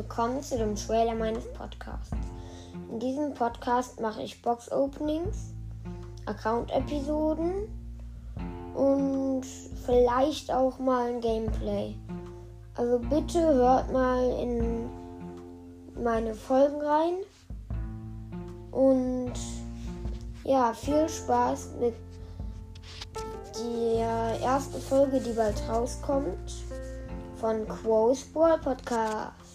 willkommen zu dem Trailer meines Podcasts. In diesem Podcast mache ich Box-Openings, Account-Episoden und vielleicht auch mal ein Gameplay. Also bitte hört mal in meine Folgen rein und ja, viel Spaß mit der ersten Folge, die bald rauskommt von Quo's Ball Podcast.